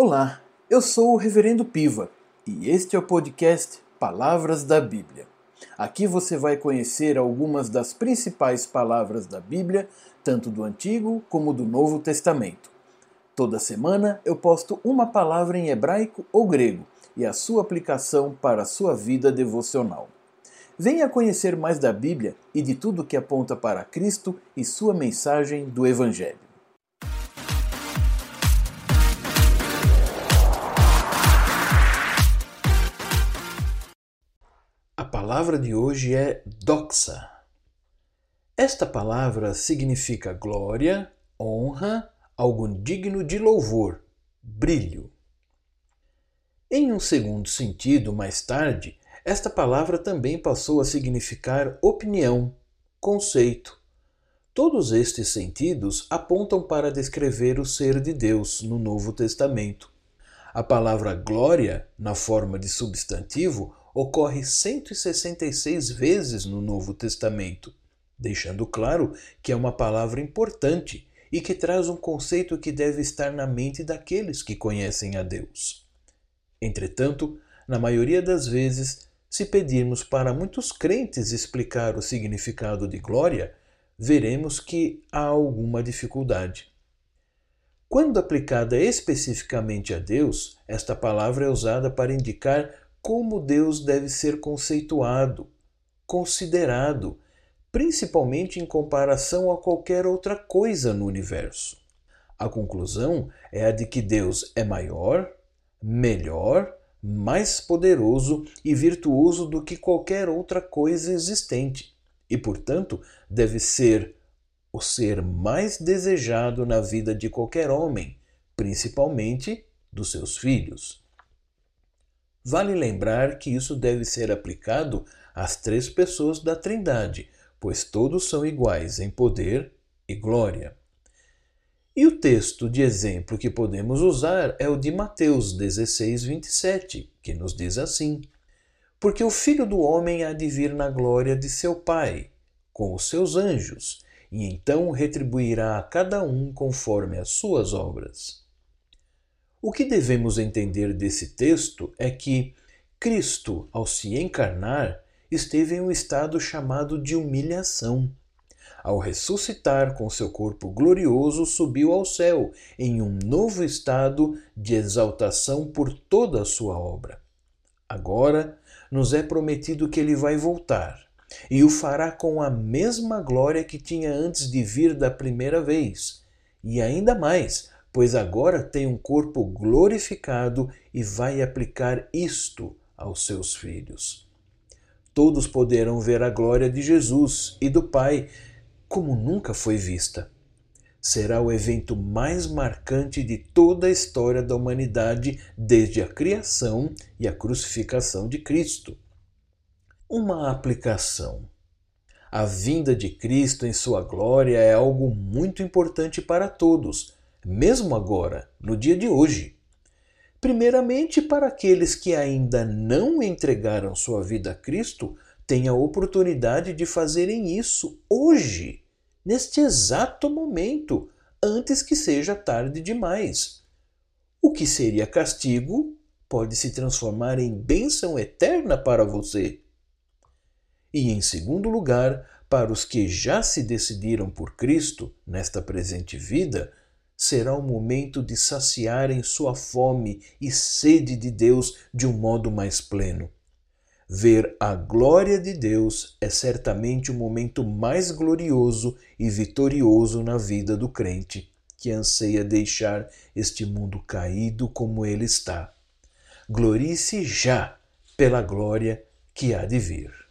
Olá, eu sou o Reverendo Piva e este é o podcast Palavras da Bíblia. Aqui você vai conhecer algumas das principais palavras da Bíblia, tanto do Antigo como do Novo Testamento. Toda semana eu posto uma palavra em hebraico ou grego e a sua aplicação para a sua vida devocional. Venha conhecer mais da Bíblia e de tudo que aponta para Cristo e sua mensagem do Evangelho. Palavra de hoje é doxa. Esta palavra significa glória, honra, algo digno de louvor, brilho. Em um segundo sentido, mais tarde, esta palavra também passou a significar opinião, conceito. Todos estes sentidos apontam para descrever o ser de Deus no Novo Testamento. A palavra glória, na forma de substantivo, ocorre 166 vezes no Novo Testamento, deixando claro que é uma palavra importante e que traz um conceito que deve estar na mente daqueles que conhecem a Deus. Entretanto, na maioria das vezes, se pedirmos para muitos crentes explicar o significado de glória, veremos que há alguma dificuldade. Quando aplicada especificamente a Deus, esta palavra é usada para indicar como Deus deve ser conceituado, considerado, principalmente em comparação a qualquer outra coisa no universo. A conclusão é a de que Deus é maior, melhor mais poderoso e virtuoso do que qualquer outra coisa existente, e, portanto, deve ser o ser mais desejado na vida de qualquer homem, principalmente dos seus filhos. Vale lembrar que isso deve ser aplicado às três pessoas da Trindade, pois todos são iguais em poder e glória. E o texto de exemplo que podemos usar é o de Mateus 16, 27, que nos diz assim: Porque o filho do homem há de vir na glória de seu Pai, com os seus anjos, e então retribuirá a cada um conforme as suas obras. O que devemos entender desse texto é que Cristo, ao se encarnar, esteve em um estado chamado de humilhação ao ressuscitar com seu corpo glorioso, subiu ao céu em um novo estado de exaltação por toda a sua obra. Agora nos é prometido que ele vai voltar e o fará com a mesma glória que tinha antes de vir da primeira vez, e ainda mais, pois agora tem um corpo glorificado e vai aplicar isto aos seus filhos. Todos poderão ver a glória de Jesus e do Pai como nunca foi vista. Será o evento mais marcante de toda a história da humanidade desde a criação e a crucificação de Cristo. Uma aplicação. A vinda de Cristo em sua glória é algo muito importante para todos, mesmo agora, no dia de hoje. Primeiramente, para aqueles que ainda não entregaram sua vida a Cristo, tem a oportunidade de fazerem isso hoje, neste exato momento, antes que seja tarde demais. O que seria castigo pode se transformar em bênção eterna para você. E em segundo lugar, para os que já se decidiram por Cristo nesta presente vida, será o momento de saciarem sua fome e sede de Deus de um modo mais pleno. Ver a glória de Deus é certamente o momento mais glorioso e vitorioso na vida do crente, que anseia deixar este mundo caído como ele está. Glorie-se já pela glória que há de vir.